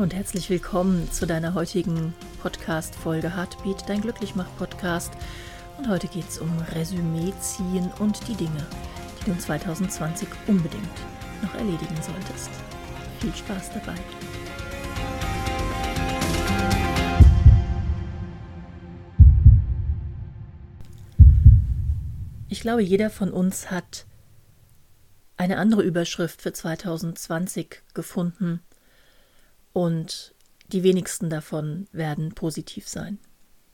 und herzlich willkommen zu deiner heutigen Podcast-Folge Heartbeat, dein Glücklichmach-Podcast. Und heute geht es um Resümee ziehen und die Dinge, die du 2020 unbedingt noch erledigen solltest. Viel Spaß dabei. Ich glaube, jeder von uns hat eine andere Überschrift für 2020 gefunden und die wenigsten davon werden positiv sein.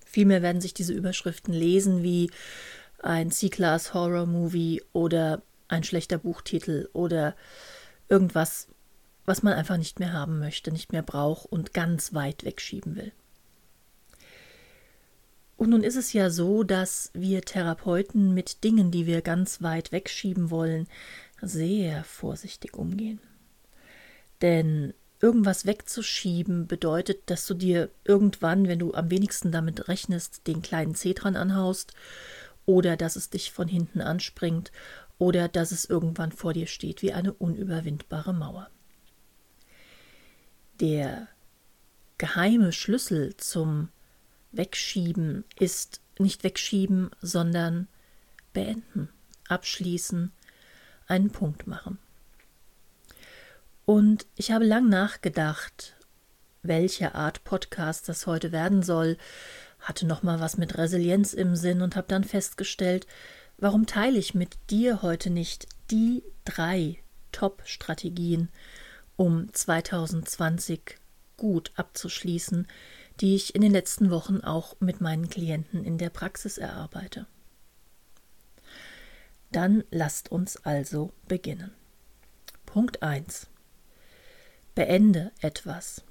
Vielmehr werden sich diese Überschriften lesen wie ein C-Class Horror Movie oder ein schlechter Buchtitel oder irgendwas, was man einfach nicht mehr haben möchte, nicht mehr braucht und ganz weit wegschieben will. Und nun ist es ja so, dass wir Therapeuten mit Dingen, die wir ganz weit wegschieben wollen, sehr vorsichtig umgehen. Denn irgendwas wegzuschieben bedeutet, dass du dir irgendwann, wenn du am wenigsten damit rechnest, den kleinen Zeh dran anhaust oder dass es dich von hinten anspringt oder dass es irgendwann vor dir steht wie eine unüberwindbare Mauer. Der geheime Schlüssel zum Wegschieben ist nicht wegschieben, sondern beenden, abschließen, einen Punkt machen. Und ich habe lang nachgedacht, welche Art Podcast das heute werden soll, hatte noch mal was mit Resilienz im Sinn und habe dann festgestellt, warum teile ich mit dir heute nicht die drei Top-Strategien, um 2020 gut abzuschließen, die ich in den letzten Wochen auch mit meinen Klienten in der Praxis erarbeite. Dann lasst uns also beginnen. Punkt 1. Beende etwas.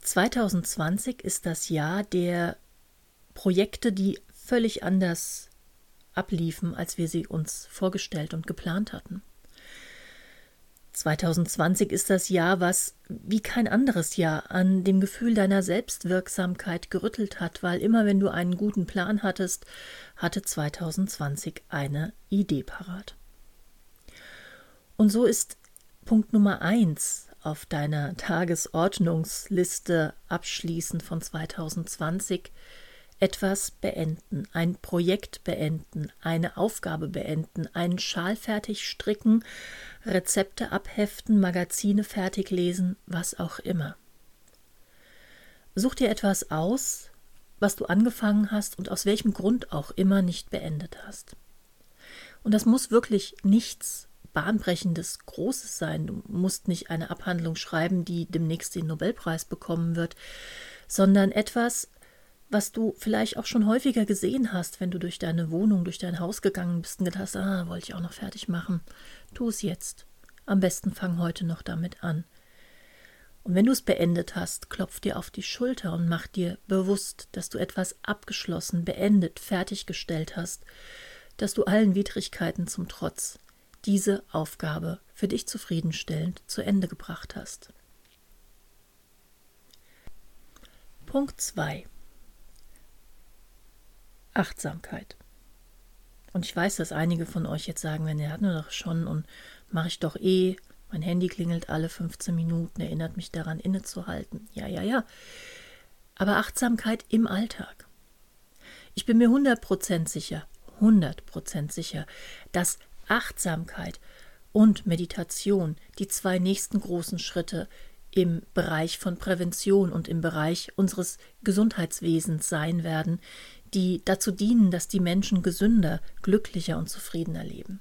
2020 ist das Jahr der Projekte, die völlig anders abliefen, als wir sie uns vorgestellt und geplant hatten. 2020 ist das Jahr, was wie kein anderes Jahr an dem Gefühl deiner Selbstwirksamkeit gerüttelt hat, weil immer wenn du einen guten Plan hattest, hatte 2020 eine Idee parat. Und so ist Punkt Nummer eins auf deiner Tagesordnungsliste abschließend von 2020 etwas beenden, ein Projekt beenden, eine Aufgabe beenden, einen Schal fertig stricken, Rezepte abheften, Magazine fertig lesen, was auch immer. Such dir etwas aus, was du angefangen hast und aus welchem Grund auch immer nicht beendet hast. Und das muss wirklich nichts bahnbrechendes Großes sein. Du musst nicht eine Abhandlung schreiben, die demnächst den Nobelpreis bekommen wird, sondern etwas, was du vielleicht auch schon häufiger gesehen hast, wenn du durch deine Wohnung, durch dein Haus gegangen bist und gedacht hast, ah, wollte ich auch noch fertig machen. Tu es jetzt. Am besten fang heute noch damit an. Und wenn du es beendet hast, klopf dir auf die Schulter und mach dir bewusst, dass du etwas abgeschlossen, beendet, fertiggestellt hast, dass du allen Widrigkeiten zum Trotz diese Aufgabe für dich zufriedenstellend zu Ende gebracht hast. Punkt 2 Achtsamkeit. Und ich weiß, dass einige von euch jetzt sagen, wenn ihr hatten wir doch schon und mache ich doch eh, mein Handy klingelt alle 15 Minuten, erinnert mich daran, innezuhalten. Ja, ja, ja. Aber Achtsamkeit im Alltag. Ich bin mir 100% sicher, 100% sicher, dass Achtsamkeit und Meditation die zwei nächsten großen Schritte im Bereich von Prävention und im Bereich unseres Gesundheitswesens sein werden, die dazu dienen, dass die Menschen gesünder, glücklicher und zufriedener leben.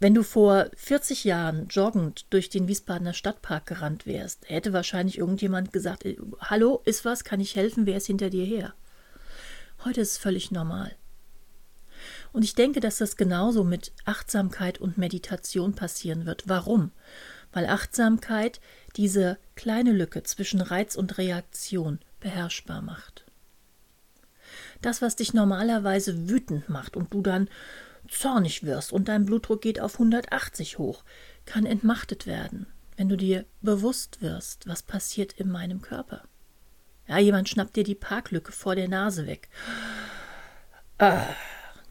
Wenn du vor 40 Jahren joggend durch den Wiesbadener Stadtpark gerannt wärst, hätte wahrscheinlich irgendjemand gesagt: äh, Hallo, ist was? Kann ich helfen? Wer ist hinter dir her? Heute ist es völlig normal. Und ich denke, dass das genauso mit Achtsamkeit und Meditation passieren wird. Warum? Weil Achtsamkeit diese kleine Lücke zwischen Reiz und Reaktion beherrschbar macht. Das, was dich normalerweise wütend macht und du dann zornig wirst und dein Blutdruck geht auf 180 hoch, kann entmachtet werden, wenn du dir bewusst wirst, was passiert in meinem Körper. Ja, jemand schnappt dir die Parklücke vor der Nase weg. Ah,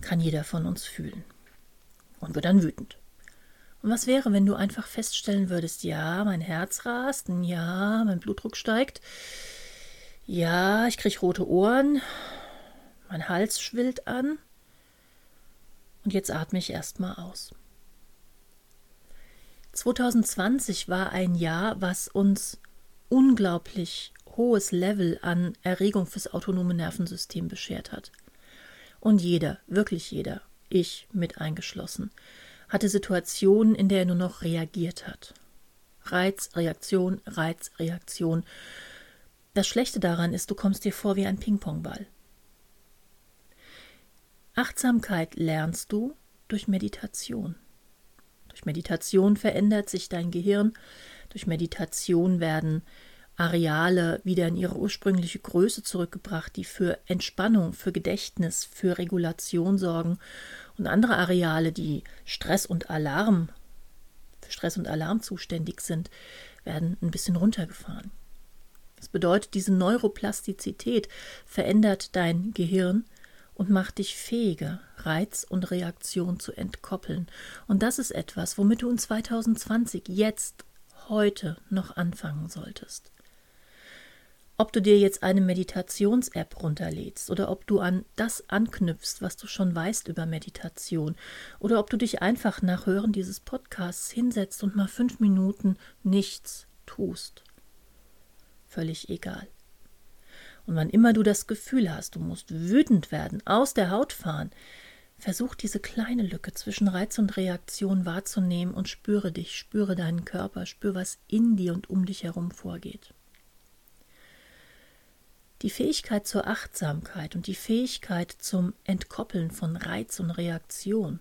kann jeder von uns fühlen und wird dann wütend. Und was wäre, wenn du einfach feststellen würdest, ja, mein Herz rast, ja, mein Blutdruck steigt, ja, ich kriege rote Ohren, mein Hals schwillt an und jetzt atme ich erstmal aus. 2020 war ein Jahr, was uns unglaublich hohes Level an Erregung fürs autonome Nervensystem beschert hat. Und jeder, wirklich jeder, ich mit eingeschlossen, hatte Situationen, in der er nur noch reagiert hat. Reiz, Reaktion, Reiz, Reaktion. Das Schlechte daran ist, du kommst dir vor wie ein Ping-Pong-Ball. Achtsamkeit lernst du durch Meditation. Durch Meditation verändert sich dein Gehirn, durch Meditation werden Areale wieder in ihre ursprüngliche Größe zurückgebracht, die für Entspannung, für Gedächtnis, für Regulation sorgen und andere Areale, die Stress und Alarm, für Stress und Alarm zuständig sind, werden ein bisschen runtergefahren. Das bedeutet, diese Neuroplastizität verändert dein Gehirn und macht dich fähiger, Reiz und Reaktion zu entkoppeln. Und das ist etwas, womit du in 2020 jetzt, heute noch anfangen solltest. Ob du dir jetzt eine Meditations-App runterlädst oder ob du an das anknüpfst, was du schon weißt über Meditation, oder ob du dich einfach nach Hören dieses Podcasts hinsetzt und mal fünf Minuten nichts tust. Völlig egal. Und wann immer du das Gefühl hast, du musst wütend werden, aus der Haut fahren, versuch diese kleine Lücke zwischen Reiz und Reaktion wahrzunehmen und spüre dich, spüre deinen Körper, spüre, was in dir und um dich herum vorgeht. Die Fähigkeit zur Achtsamkeit und die Fähigkeit zum Entkoppeln von Reiz und Reaktion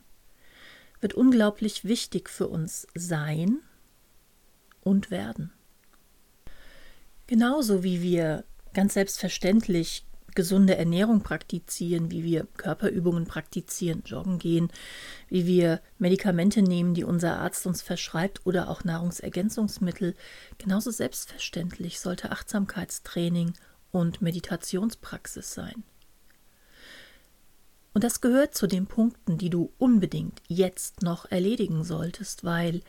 wird unglaublich wichtig für uns sein und werden. Genauso wie wir ganz selbstverständlich gesunde Ernährung praktizieren, wie wir Körperübungen praktizieren, joggen gehen, wie wir Medikamente nehmen, die unser Arzt uns verschreibt oder auch Nahrungsergänzungsmittel, genauso selbstverständlich sollte Achtsamkeitstraining und Meditationspraxis sein. Und das gehört zu den Punkten, die du unbedingt jetzt noch erledigen solltest, weil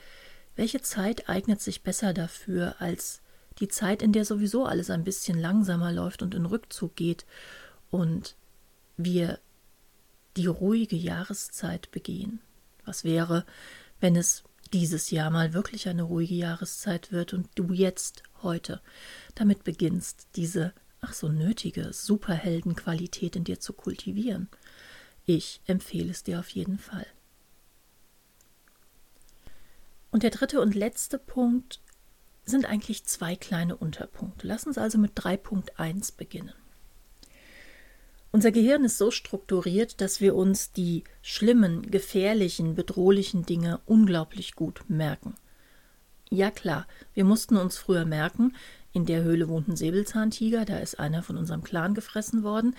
welche Zeit eignet sich besser dafür als die Zeit, in der sowieso alles ein bisschen langsamer läuft und in Rückzug geht und wir die ruhige Jahreszeit begehen? Was wäre, wenn es dieses Jahr mal wirklich eine ruhige Jahreszeit wird und du jetzt, heute, damit beginnst, diese ach so nötige Superheldenqualität in dir zu kultivieren. Ich empfehle es dir auf jeden Fall. Und der dritte und letzte Punkt sind eigentlich zwei kleine Unterpunkte. Lass uns also mit 3.1 beginnen. Unser Gehirn ist so strukturiert, dass wir uns die schlimmen, gefährlichen, bedrohlichen Dinge unglaublich gut merken. Ja klar, wir mussten uns früher merken, in der Höhle wohnt ein Säbelzahntiger, da ist einer von unserem Clan gefressen worden.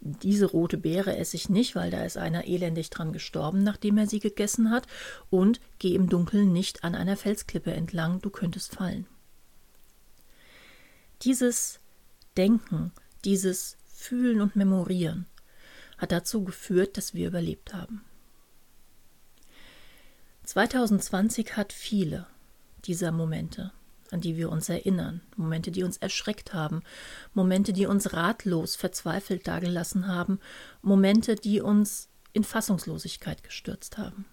Diese rote Beere esse ich nicht, weil da ist einer elendig dran gestorben, nachdem er sie gegessen hat. Und geh im Dunkeln nicht an einer Felsklippe entlang, du könntest fallen. Dieses Denken, dieses Fühlen und Memorieren hat dazu geführt, dass wir überlebt haben. 2020 hat viele dieser Momente an die wir uns erinnern, Momente, die uns erschreckt haben, Momente, die uns ratlos, verzweifelt dagelassen haben, Momente, die uns in Fassungslosigkeit gestürzt haben.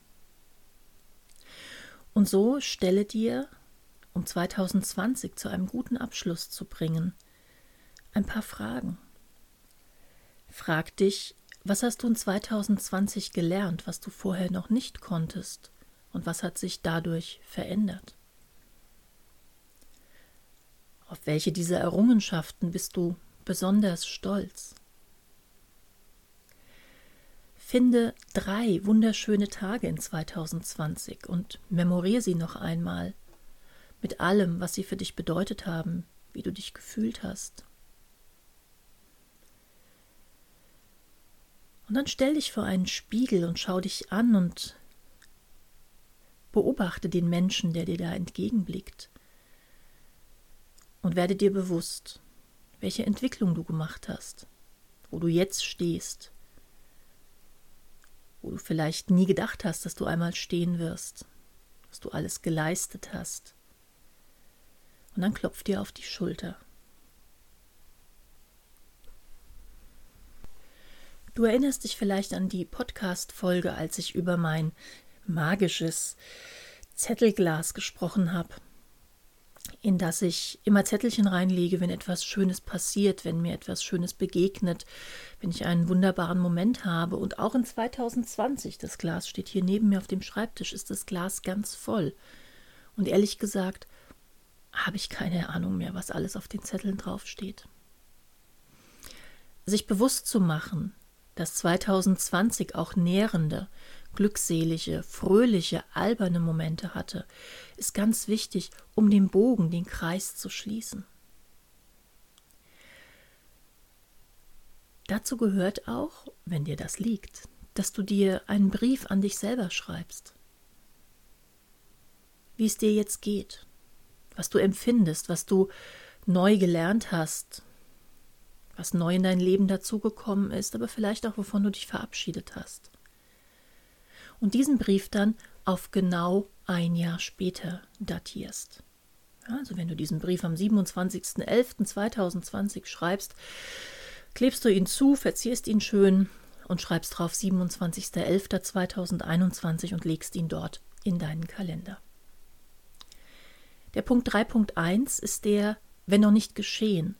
Und so stelle dir, um 2020 zu einem guten Abschluss zu bringen, ein paar Fragen. Frag dich, was hast du in 2020 gelernt, was du vorher noch nicht konntest, und was hat sich dadurch verändert? Auf welche dieser Errungenschaften bist du besonders stolz? Finde drei wunderschöne Tage in 2020 und memoriere sie noch einmal mit allem, was sie für dich bedeutet haben, wie du dich gefühlt hast. Und dann stell dich vor einen Spiegel und schau dich an und beobachte den Menschen, der dir da entgegenblickt und werde dir bewusst, welche Entwicklung du gemacht hast, wo du jetzt stehst, wo du vielleicht nie gedacht hast, dass du einmal stehen wirst, was du alles geleistet hast. Und dann klopf dir auf die Schulter. Du erinnerst dich vielleicht an die Podcast-Folge, als ich über mein magisches Zettelglas gesprochen habe, in das ich immer Zettelchen reinlege, wenn etwas Schönes passiert, wenn mir etwas Schönes begegnet, wenn ich einen wunderbaren Moment habe. Und auch in 2020, das Glas steht hier neben mir auf dem Schreibtisch, ist das Glas ganz voll. Und ehrlich gesagt, habe ich keine Ahnung mehr, was alles auf den Zetteln draufsteht. Sich bewusst zu machen, dass 2020 auch nährende, glückselige, fröhliche, alberne Momente hatte, ist ganz wichtig, um den Bogen, den Kreis zu schließen. Dazu gehört auch, wenn dir das liegt, dass du dir einen Brief an dich selber schreibst. Wie es dir jetzt geht, was du empfindest, was du neu gelernt hast, was neu in dein Leben dazugekommen ist, aber vielleicht auch, wovon du dich verabschiedet hast. Und diesen Brief dann auf genau ein Jahr später datierst. Also wenn du diesen Brief am 27.11.2020 schreibst, klebst du ihn zu, verzierst ihn schön und schreibst drauf 27.11.2021 und legst ihn dort in deinen Kalender. Der Punkt 3.1 ist der, wenn noch nicht geschehen,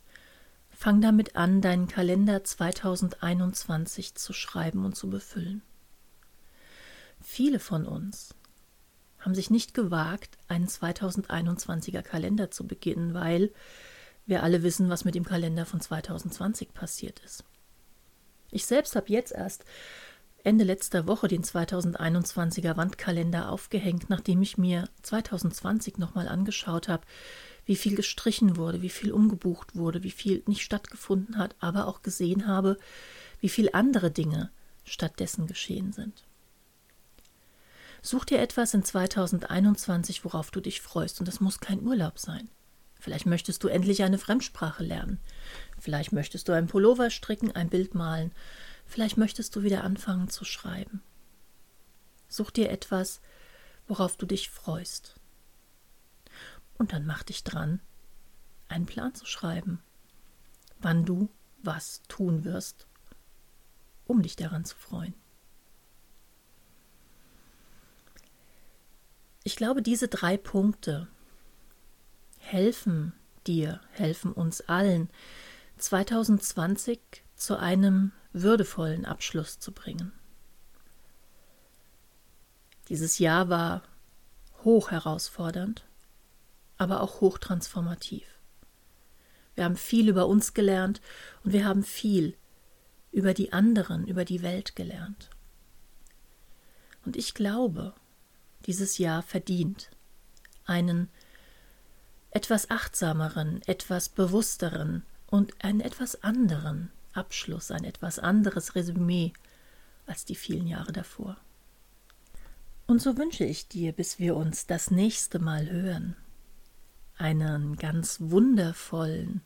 Fang damit an, deinen Kalender 2021 zu schreiben und zu befüllen. Viele von uns haben sich nicht gewagt, einen 2021er Kalender zu beginnen, weil wir alle wissen, was mit dem Kalender von 2020 passiert ist. Ich selbst habe jetzt erst Ende letzter Woche den 2021er Wandkalender aufgehängt, nachdem ich mir 2020 nochmal angeschaut habe, wie viel gestrichen wurde, wie viel umgebucht wurde, wie viel nicht stattgefunden hat, aber auch gesehen habe, wie viel andere Dinge stattdessen geschehen sind. Such dir etwas in 2021, worauf du dich freust, und das muss kein Urlaub sein. Vielleicht möchtest du endlich eine Fremdsprache lernen. Vielleicht möchtest du ein Pullover stricken, ein Bild malen. Vielleicht möchtest du wieder anfangen zu schreiben. Such dir etwas, worauf du dich freust. Und dann mach dich dran, einen Plan zu schreiben, wann du was tun wirst, um dich daran zu freuen. Ich glaube, diese drei Punkte helfen dir, helfen uns allen, 2020 zu einem würdevollen Abschluss zu bringen. Dieses Jahr war hoch herausfordernd aber auch hochtransformativ. Wir haben viel über uns gelernt und wir haben viel über die anderen, über die Welt gelernt. Und ich glaube, dieses Jahr verdient einen etwas achtsameren, etwas bewussteren und einen etwas anderen Abschluss, ein etwas anderes Resümee als die vielen Jahre davor. Und so wünsche ich dir, bis wir uns das nächste Mal hören, einen ganz wundervollen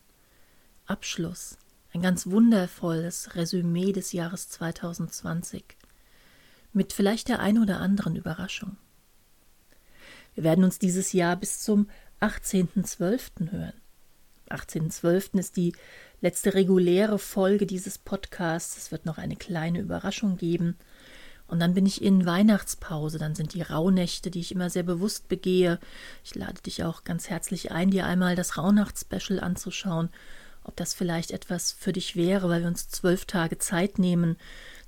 Abschluss, ein ganz wundervolles Resümee des Jahres 2020 mit vielleicht der ein oder anderen Überraschung. Wir werden uns dieses Jahr bis zum 18.12. hören. 18.12. ist die letzte reguläre Folge dieses Podcasts. Es wird noch eine kleine Überraschung geben. Und dann bin ich in Weihnachtspause, dann sind die Rauhnächte, die ich immer sehr bewusst begehe. Ich lade dich auch ganz herzlich ein, dir einmal das Rauhnachtsspecial anzuschauen, ob das vielleicht etwas für dich wäre, weil wir uns zwölf Tage Zeit nehmen,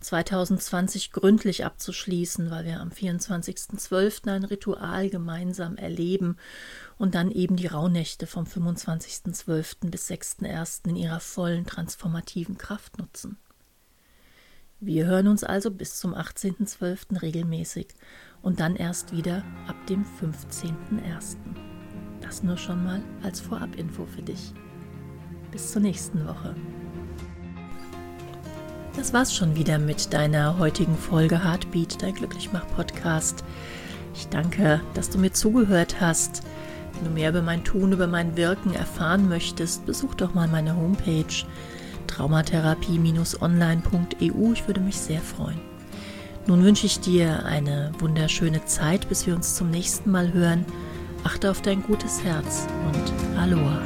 2020 gründlich abzuschließen, weil wir am 24.12. ein Ritual gemeinsam erleben und dann eben die Rauhnächte vom 25.12. bis 6.1. in ihrer vollen transformativen Kraft nutzen. Wir hören uns also bis zum 18.12. regelmäßig und dann erst wieder ab dem 15.01. Das nur schon mal als Vorabinfo für dich. Bis zur nächsten Woche. Das war's schon wieder mit deiner heutigen Folge Heartbeat, dein Glücklichmach-Podcast. Ich danke, dass du mir zugehört hast. Wenn du mehr über mein Tun, über mein Wirken erfahren möchtest, besuch doch mal meine Homepage traumatherapie-online.eu. Ich würde mich sehr freuen. Nun wünsche ich dir eine wunderschöne Zeit, bis wir uns zum nächsten Mal hören. Achte auf dein gutes Herz und Aloha.